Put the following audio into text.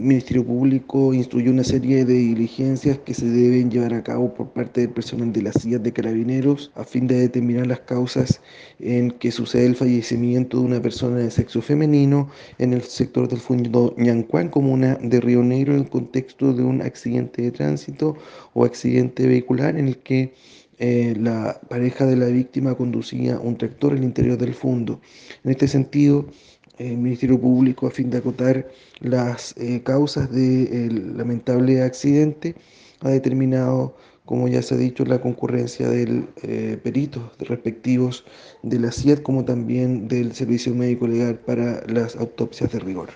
El Ministerio Público instruyó una serie de diligencias que se deben llevar a cabo por parte del personal de las CIA de Carabineros a fin de determinar las causas en que sucede el fallecimiento de una persona de sexo femenino en el sector del Fundo Ñancuán, comuna de Río Negro, en el contexto de un accidente de tránsito o accidente vehicular en el que eh, la pareja de la víctima conducía un tractor al interior del fondo. En este sentido, el Ministerio Público, a fin de acotar las eh, causas del lamentable accidente, ha determinado, como ya se ha dicho, la concurrencia del eh, perito respectivos de la CIED como también del Servicio Médico Legal para las autopsias de rigor.